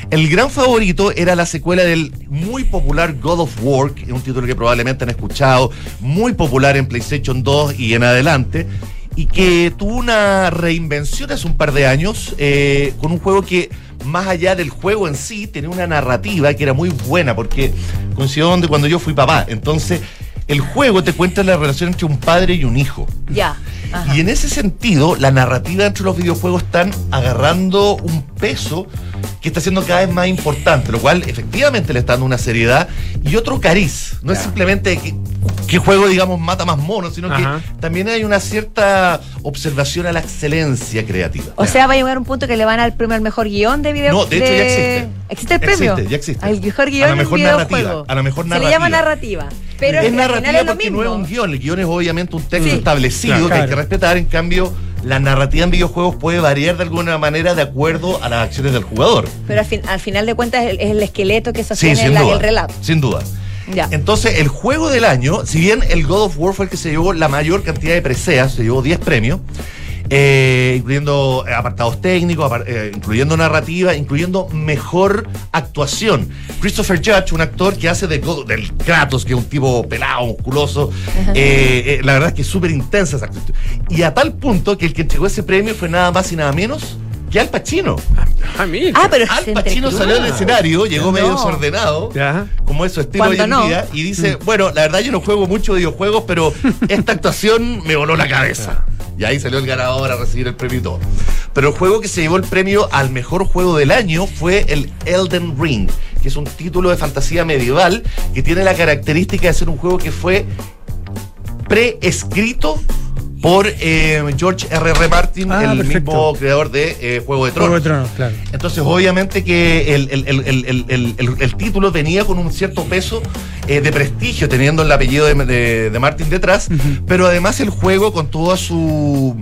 El gran favorito era la secuela del muy popular God of War, un título que probablemente han escuchado, muy popular en PlayStation 2 y en adelante, y que tuvo una reinvención hace un par de años eh, con un juego que más allá del juego en sí tenía una narrativa que era muy buena porque coincidió donde cuando yo fui papá. Entonces, el juego te cuenta la relación entre un padre y un hijo. Ya. Ajá. Y en ese sentido, la narrativa entre los videojuegos están agarrando un peso que está siendo cada vez más importante, lo cual efectivamente le está dando una seriedad y otro cariz. No es simplemente que, que juego, digamos, mata más monos, sino Ajá. que también hay una cierta observación a la excelencia creativa. O sea, va a llegar un punto que le van al premio al mejor guion de video. No, de hecho ya existe. ¿Existe el premio? Existe, ya existe. Al mejor A guion la en mejor narrativa, a la mejor Se le llama narrativa. narrativa. Pero es narrativa es lo porque mismo. no es un guion, el guion es obviamente un texto Sí. establecido Claro. que hay que respetar, en cambio la narrativa en videojuegos puede variar de alguna manera de acuerdo a las acciones del jugador. Pero al, fin- al final de cuentas es el, es el esqueleto que Sí, sostiene sin la- duda. el relato. Sin duda. Ya. Entonces, el juego del año, si bien el God of War fue el que se llevó la mayor cantidad de preseas, se llevó 10 premios, eh, incluyendo eh, apartados técnicos, apar- eh, incluyendo narrativa, incluyendo mejor actuación. Christopher Judge, un actor que hace de, God- del Kratos, que es un tipo pelado, musculoso, eh, eh, la verdad es que es súper intensa esa actitud. Y a tal punto que el que entregó ese premio fue nada más y nada menos que Al Pacino. Ah, mira. Ah, pero Al Pacino salió del escenario, llegó medio desordenado, Ya. como es su estilo hoy Cuando en no. día, y dice, bueno, la verdad yo no juego mucho videojuegos, pero esta actuación me voló la cabeza. Y ahí salió el ganador a recibir el premio y todo. Pero el juego que se llevó el premio al mejor juego del año fue el Elden Ring, que es un título de fantasía medieval que tiene la característica de ser un juego que fue preescrito por eh, George R. R. Martin, Ah, el perfecto. mismo creador de eh, Juego de Tronos. Juego de Tronos, claro. Entonces, obviamente que el, título venía con un cierto peso eh, de prestigio, teniendo el apellido de, de- de Martin detrás, pero además el juego con toda su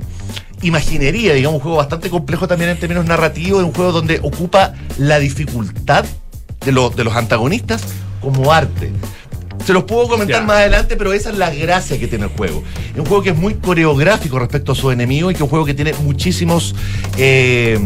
imaginería, digamos, un juego bastante complejo también en términos narrativos, un juego donde ocupa la dificultad de, de los antagonistas como arte. Se los puedo comentar Ya. más adelante, pero esa es la gracia que tiene el juego. Es un juego que es muy coreográfico respecto a su enemigo y que es un juego que tiene muchísimos eh,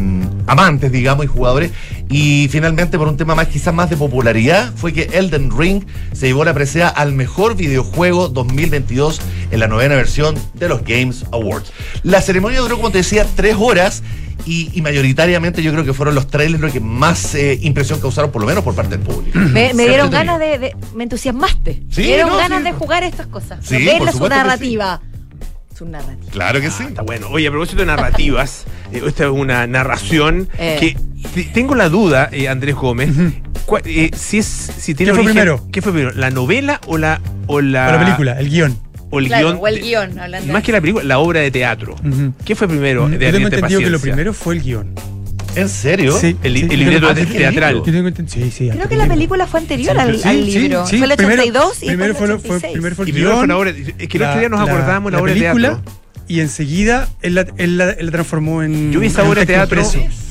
amantes, digamos, y jugadores. Y finalmente, por un tema más quizás más de popularidad, fue que Elden Ring se llevó la presea al mejor videojuego 2022 en la novena versión de los Games Awards. La ceremonia duró, como te decía, tres horas. Y, y mayoritariamente yo creo que fueron los trailers los que más eh, impresión causaron, por lo menos por parte del público. Me, dieron ganas de, de- Me entusiasmaste. Sí, me dieron no, ganas sí. de jugar estas cosas. Sí, de su narrativa. Su narrativa. Claro que sí. Está bueno. Oye, a propósito de narrativas, eh, esta es una narración Eh. que tengo la duda, eh, Andrés Gómez, eh, si es si tiene ¿Qué fue origen- primero? ¿Qué fue primero? ¿La novela o la o la, O la película, el guion. O el Claro, guion? o el de- guion, hablando más que la película, la obra de teatro. ¿Qué fue primero? Yo de tengo Ariete entendido que lo primero fue el guion. ¿En serio? Sí, El, sí, el yo libreto tengo- Ah, teatral. Yo tengo sí, sí. Creo que la película fue anterior al, Sí, al sí, libro. sí. Fue el Primero- 82 y primero fue, el fue- 86. primero fue el Y primero fue guion, la obra. Es que el otro día nos acordábamos la, la obra de película, teatro. Y enseguida él la, él la- él la transformó en. Yo vi esa obra de teatro.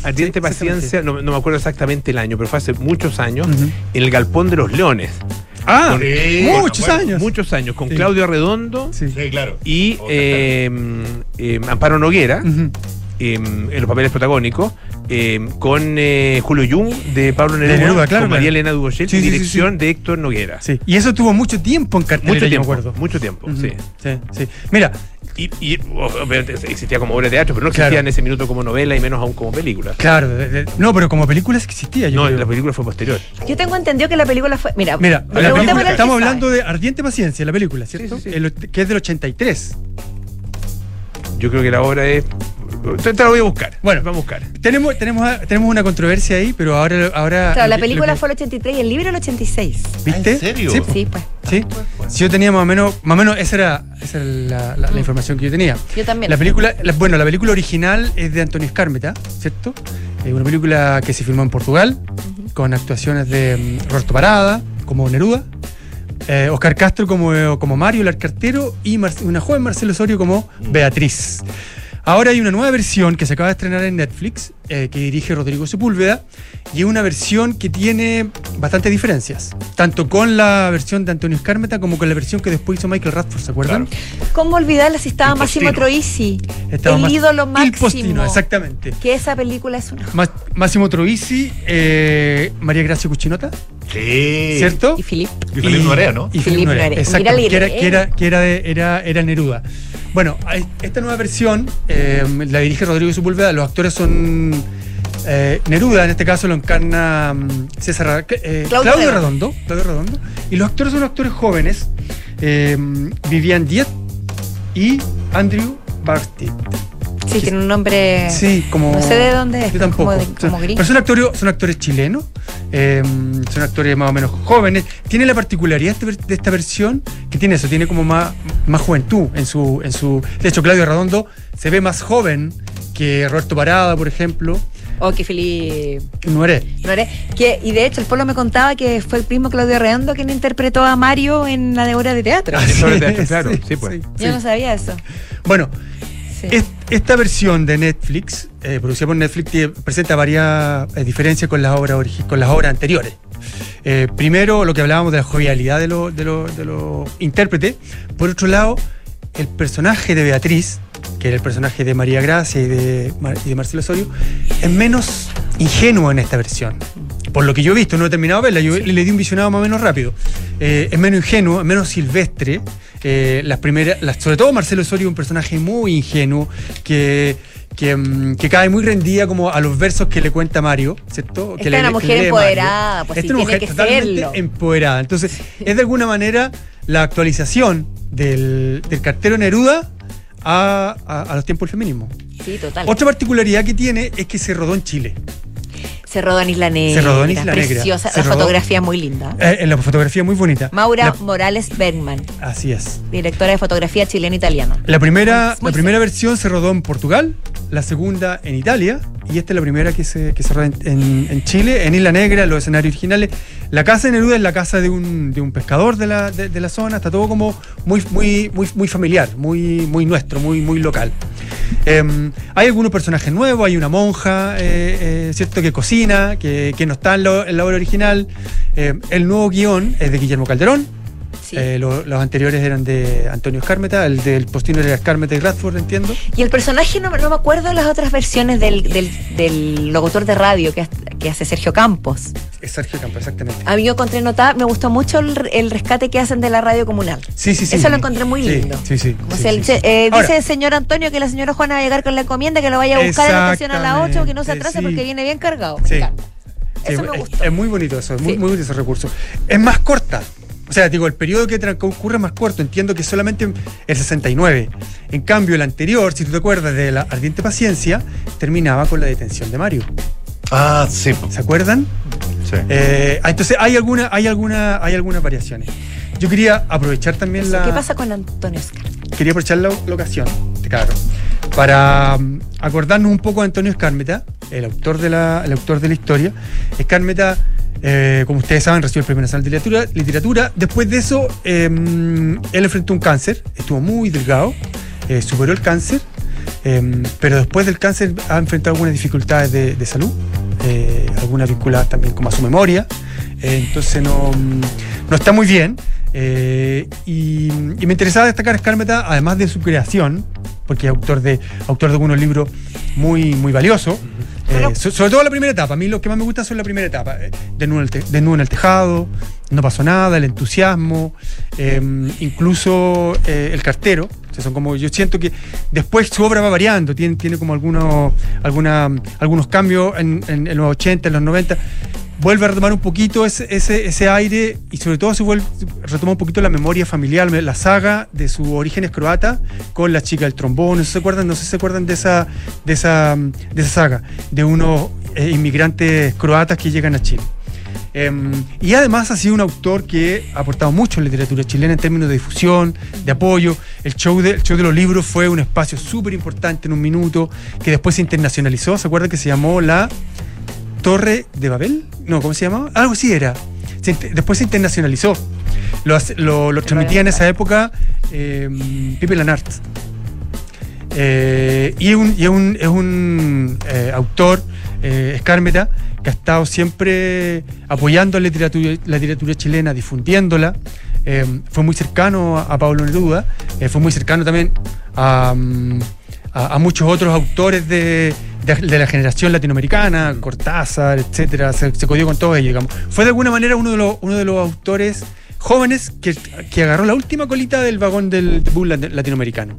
Ardiente Sí, Paciencia, no, no me acuerdo exactamente el año, pero fue hace muchos años, en el Galpón de los Leones. Ah, Con- Sí, muchos bueno, años. Muchos años, con Sí. Claudio Arredondo Sí. Sí, claro. y eh, eh, Amparo Noguera. Ujú. Eh, en los papeles protagónicos, eh, con eh, Julio Jung de Pablo Neruda, Neruda, claro, con María claro. Elena Dubochel Sí, y sí, sí, dirección de Héctor Noguera. Sí. Y eso tuvo mucho tiempo en cartelera, Mucho yo me tiempo, acuerdo. mucho tiempo, Ujú. sí. sí, sí. Mira, Y, y, obviamente existía como obra de teatro, pero no existía Claro. en ese minuto como novela y menos aún como película. claro, de- de- no, pero como película sí existía. Yo No, creo. la película fue posterior. Yo tengo entendido que la película fue. Mira, Mira, la película, estamos sabe. hablando de Ardiente Paciencia, la película, ¿cierto? Sí, sí, sí. El- que es del 83. Yo creo que la obra es. Te, te la voy a buscar. Bueno. vamos a buscar. Tenemos, tenemos, tenemos una controversia ahí, pero ahora. ahora Claro, la lo película lo que- fue el 83 y el libro el 86. ¿Viste? ¿En serio? Sí, Sí, pues. sí. Sí, yo tenía más o menos, más o menos esa era, esa era la, la- la información que yo tenía. Yo también. La película, la- bueno, la película original es de Antonio Escármeta, ¿cierto? Es una película que se filmó en Portugal, con actuaciones de mm, Roberto Parada, como Neruda, eh, Oscar Castro como, como Mario, el arcartero, y Mar- una joven Marcelo Osorio como Beatriz. Ahora hay una nueva versión que se acaba de estrenar en Netflix, eh, que dirige Rodrigo Sepúlveda, y es una versión que tiene bastantes diferencias, tanto con la versión de Antonio Escármeta como con la versión que después hizo Michael Radford, ¿se acuerdan? ¿Cómo olvidarla si estaba Máximo. Troisi? Estaba el más- ídolo máximo. Postino, exactamente. Que esa película es una. Má- Máximo Troisi, eh, María Gracia Cuchinota, Sí. ¿cierto? Y Filip. Y Felipe Norea, ¿no? Y Felipe Felipe Norea, exacto, que era, que era, que era, de- era, era Neruda. Bueno, esta nueva versión eh, la dirige Rodrigo Sepúlveda, los actores son eh, Neruda, en este caso lo encarna mm, César eh, Claudio Claudio, Redondo. Redondo, Claudio Redondo, y los actores son actores jóvenes, eh, Vivian Diet y Andrew Barstead. Sí, tiene un nombre. Sí, como. No sé de dónde es. Yo tampoco. Como, de- Son- como gringo. pero son actores, son actores chilenos, eh, son actores más o menos jóvenes. Tiene la particularidad de esta versión que tiene eso, tiene como más, más juventud en su, en su. De hecho, Claudio Redondo se ve más joven que Roberto Parada, por ejemplo. O que Filip. No eres. No que, y de hecho, el pueblo me contaba que fue el primo Claudio Redondo quien interpretó a Mario en la de obra de teatro. Ah, sí, de teatro, claro, sí, pues. Yo no sabía eso. Bueno, Sí. Es- esta versión de Netflix, eh, producida por Netflix, presenta varias eh, diferencias con las obras con las obras anteriores. Eh, primero, lo que hablábamos de la jovialidad de los de los- de los intérpretes. Por otro lado, el personaje de Beatriz, que era el personaje de María Gracia y de, Mar- y de Marcelo Osorio, es menos ingenuo en esta versión. Por lo que yo he visto, no he terminado de verla, yo le, di un visionado más o menos rápido. Eh, es menos ingenuo, es menos silvestre. Eh, las primeras, las- sobre todo Marcelo Osorio, un personaje muy ingenuo que, que, mm, que cae muy rendida como a los versos que le cuenta Mario, ¿cierto? Esta Que es una que mujer Mario. empoderada, pues Esta sí, es una tiene mujer que totalmente serlo. empoderada. Entonces, es de alguna manera la actualización del, del cartero Neruda a, a- a los tiempos del feminismo. Sí, total. Otra particularidad que tiene es que se rodó en Chile. Se rodó en Isla Negra. Se rodó en Isla Negra. Preciosa. Se la rodó- fotografía es muy linda. Eh, en la fotografía muy bonita. Maura La- Morales Bergman, así es. directora de fotografía chileno-italiana. La primera, la primera versión se rodó en Portugal, la segunda en Italia y esta es la primera que se, que se en, en- Chile, en Isla Negra, los escenarios originales. La casa de Neruda es la casa de un, de un pescador de la, de, de la zona, está todo como muy, muy, muy, muy familiar, muy, muy nuestro, muy, muy local. Em, hay algunos personajes nuevos, hay una monja, eh, eh, ¿cierto?, que cocina, que, que no está en, en la obra original. Em, el nuevo guion es de Guillermo Calderón. Eh, lo- los anteriores eran de Antonio Escármeta, el del postino era Escármeta y Radford, entiendo. Y el personaje, no, no me acuerdo las otras versiones del, del, del locutor de radio que, que hace Sergio Campos. Es Sergio Campos, exactamente. A mí yo encontré nota, me gustó mucho el, el rescate que hacen de la radio comunal. Sí, sí, sí. Eso lo encontré muy lindo. Sí, sí. Sí, che- sí. eh, Ahora, dice el señor Antonio que la señora Juana va a llegar con la encomienda, que lo vaya a buscar en la estación a las 8, que no se atrase porque viene bien cargado. Me Sí. encanta. Eso me es- gustó. Es, muy bonito eso, es muy, muy bonito ese recurso. Es más corta. O sea, digo, el periodo que transcurre es más corto. Entiendo que solamente el 69. En cambio, el anterior, si tú te acuerdas de la ardiente paciencia, terminaba con la detención de Mario. Ah, sí. ¿Se acuerdan? Sí. Eh, ah, entonces hay alguna, hay alguna, hay algunas variaciones. Yo quería aprovechar también la. ¿Qué pasa con Antonio Oscar? quería aprovechar la, la ocasión, claro, para mm, acordarnos un poco de Antonio Escármeta, el autor de la, el autor de la historia. Escármeta, eh, como ustedes saben, recibió el Premio Nacional de Literatura. literatura. Después de eso, eh, él enfrentó un cáncer, estuvo muy delgado, eh, superó el cáncer, eh, pero después del cáncer ha enfrentado algunas dificultades de, salud, eh, algunas vinculadas también como a su memoria. Entonces no, no está muy bien. Y, y me interesaba destacar Escármeta, además de su creación, porque es autor de, autor de algunos libros muy, muy valiosos. Eh, so- sobre todo la primera etapa. A mí lo que más me gusta son la primera etapa. Eh, Desnudo en el, te- Desnudo en el tejado, No pasó nada, el entusiasmo, eh, incluso eh, el cartero. O sea, son como, yo siento que después su obra va variando, tiene, tiene como algunos, alguna, algunos cambios en, en- en los 80, en los 90 vuelve a retomar un poquito ese, ese, ese aire y sobre todo se vuelve, retoma un poquito la memoria familiar, la saga de sus orígenes croata con la chica del trombón. No sé si se acuerdan, no se acuerdan de esa, de esa, de esa saga, de unos eh, inmigrantes croatas que llegan a Chile. Em, y además ha sido un autor que ha aportado mucho en la literatura chilena en términos de difusión, de apoyo. El show de, show de los libros fue un espacio súper importante en un minuto, que después se internacionalizó. ¿Se acuerdan que se llamó la Torre de Babel? No, ¿cómo se llamaba? Algo así era. Se después se internacionalizó. Lo, hace- lo, lo transmitía en esa época eh, Pipe Lanart. Eh, y es un, y es un, es un, eh, autor, eh, Escármeta, que ha estado siempre apoyando la literatura, la literatura chilena, difundiéndola. Eh, fue muy cercano a, a Pablo Neruda, fue muy cercano también a, mm, a- a muchos otros autores de, de- de la generación latinoamericana, Cortázar, etcétera, se, se codió con todos ellos, digamos. Fue de alguna manera uno de los, uno de los autores jóvenes que, que agarró la última colita del vagón del lat- latinoamericano.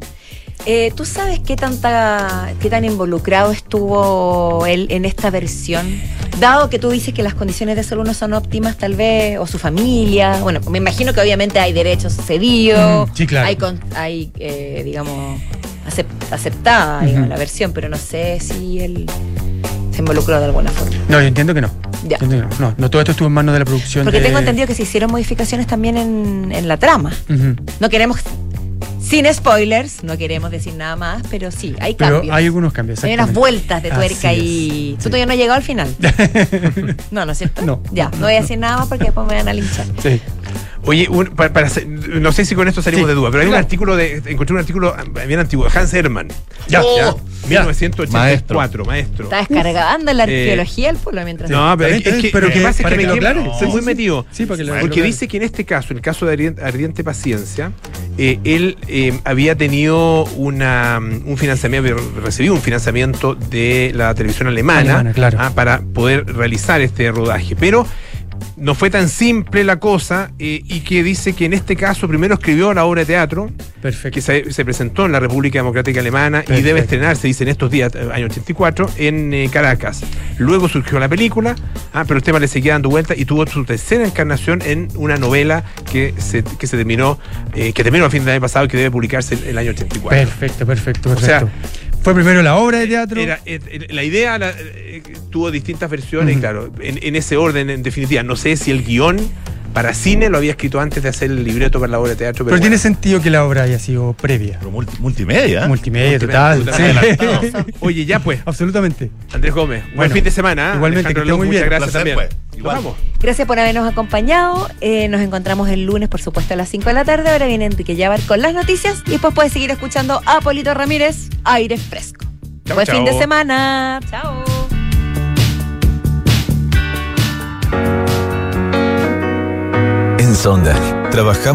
Eh, ¿Tú sabes qué tanta, qué tan involucrado estuvo él en esta versión? Dado que tú dices que las condiciones de salud no son óptimas, tal vez, o su familia. Bueno, me imagino que obviamente hay derechos cedidos. Mm, sí, claro. Hay, con- hay eh, digamos, acep- aceptada digamos, Ujú. la versión, pero no sé si él se involucró de alguna forma. No, yo entiendo que no. Ya. Entiendo que no. no. no, todo esto estuvo en manos de la producción. Porque de- tengo entendido que se hicieron modificaciones también en, en la trama. No queremos, sin spoilers, no queremos decir nada más, pero sí, hay Pero cambios. hay algunos cambios. Hay unas vueltas de tuerca Así y. es, ¿Tú sí. todavía no has llegado al final? no, ¿no es cierto? No. Ya, no voy a decir nada más porque después me van a linchar. Sí. Oye, un- para, para no sé si con esto salimos Sí, de duda, pero hay un artículo de. Encontré un artículo bien antiguo, de Hans Hermann. Ya. ¿ya? Oh, 1984, maestro. Está descargando la Eh, arqueología del pueblo mientras. No, pero, es, que, pero lo que pasa es que que me Sí, muy sí, metido. sí, para que lo- porque lo dice que en este caso, en el caso de Ardiente, Ardiente Paciencia, eh, él eh, había tenido una, un financiamiento, había recibido un financiamiento de la televisión alemana, Alemana, claro. ah, para poder realizar este rodaje. Pero no fue tan simple la cosa eh, y que dice que en este caso primero escribió la obra de teatro Perfecto. que se, se presentó en la República Democrática Alemana y debe estrenarse, dice, en estos días, eh, año 84, en eh, Caracas. Luego surgió la película, ah, pero el tema le seguía dando vuelta y tuvo su tercera encarnación en una novela que se, que se terminó, eh, que terminó a fin del año pasado y que debe publicarse el, el año 84. Perfecto, perfecto, O sea, perfecto. Fue primero la obra de teatro. Era, eh, eh, la idea la, eh, tuvo distintas versiones, claro, en, en ese orden, en definitiva. No sé si el guion para cine lo había escrito antes de hacer el libreto para la obra de teatro. pero Pero, tiene bueno. sentido que la obra haya sido previa. Pero multi- multimedia. ¿eh? Multimedia, Multimedia, total. sí. Oye, ya pues, Absolutamente. Andrés Gómez, buen Bueno, fin de semana. ¿ah? igualmente, Alejandro que esté muy bien. Muchas gracias Placer, también. pues. Nos Igual. vamos. Gracias por habernos acompañado. Eh, nos encontramos el lunes, por supuesto, a las 5 de la tarde. Ahora viene Enrique Llávar con las noticias y después puedes seguir escuchando a Polito Ramírez, Aire Fresco. Chao, Buen fin de semana. Chao. Sonda, trabajamos